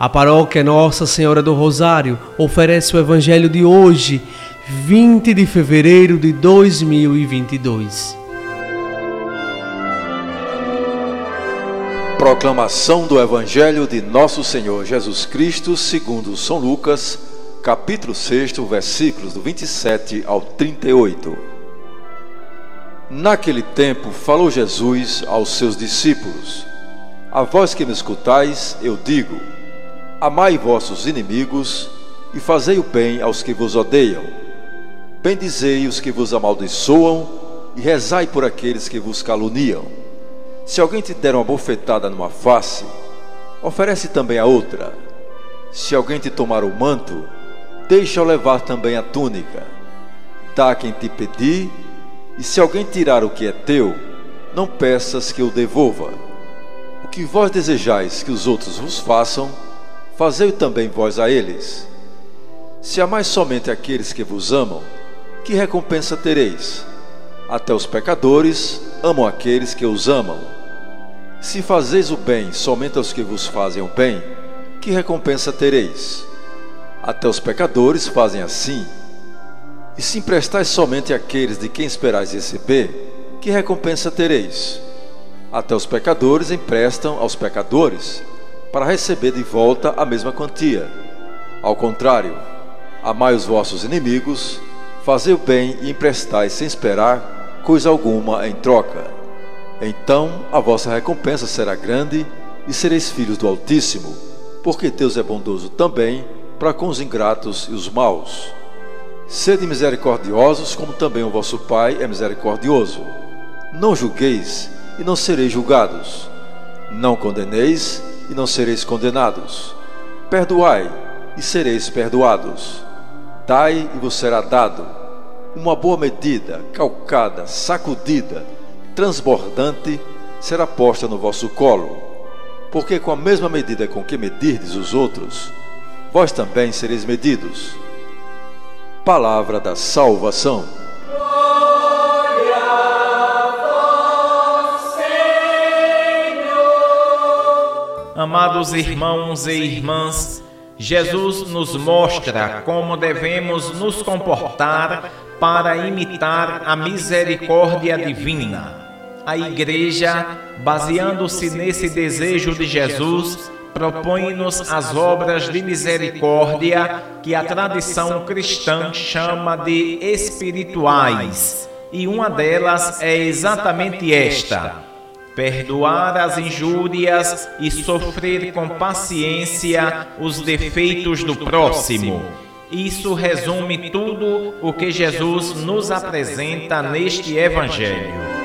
A paróquia Nossa Senhora do Rosário oferece o Evangelho de hoje, 20 de fevereiro de 2022. Proclamação do Evangelho de Nosso Senhor Jesus Cristo, segundo São Lucas, capítulo 6, versículos do 27 ao 38. Naquele tempo falou Jesus aos seus discípulos: A vós que me escutais, eu digo: Amai vossos inimigos e fazei o bem aos que vos odeiam. Bendizei os que vos amaldiçoam e rezai por aqueles que vos caluniam. Se alguém te der uma bofetada numa face, oferece também a outra. Se alguém te tomar o manto, deixa-o levar também a túnica. Dá quem te pedir, e se alguém tirar o que é teu, não peças que o devolva. O que vós desejais que os outros vos façam, fazei também vós a eles. Se amais somente aqueles que vos amam, que recompensa tereis? Até os pecadores amam aqueles que os amam. Se fazeis o bem somente aos que vos fazem o bem, que recompensa tereis? Até os pecadores fazem assim. E se emprestais somente àqueles de quem esperais receber, que recompensa tereis? Até os pecadores emprestam aos pecadores para receber de volta a mesma quantia. Ao contrário, amai os vossos inimigos, fazei o bem e emprestai sem esperar coisa alguma em troca. Então a vossa recompensa será grande e sereis filhos do Altíssimo, porque Deus é bondoso também para com os ingratos e os maus. Sede misericordiosos, como também o vosso Pai é misericordioso. Não julgueis e não sereis julgados. Não condeneis e não sereis condenados. Perdoai e sereis perdoados. Dai e vos será dado. Uma boa medida, calcada, sacudida, transbordante, será posta no vosso colo. Porque com a mesma medida com que medirdes os outros, vós também sereis medidos. Palavra da salvação. Amados irmãos e irmãs, Jesus nos mostra como devemos nos comportar para imitar a misericórdia divina. A Igreja, baseando-se nesse desejo de Jesus, propõe-nos as obras de misericórdia que a tradição cristã chama de espirituais, e uma delas é exatamente esta perdoar as injúrias e sofrer com paciência os defeitos do próximo. Isso resume tudo o que Jesus nos apresenta neste Evangelho.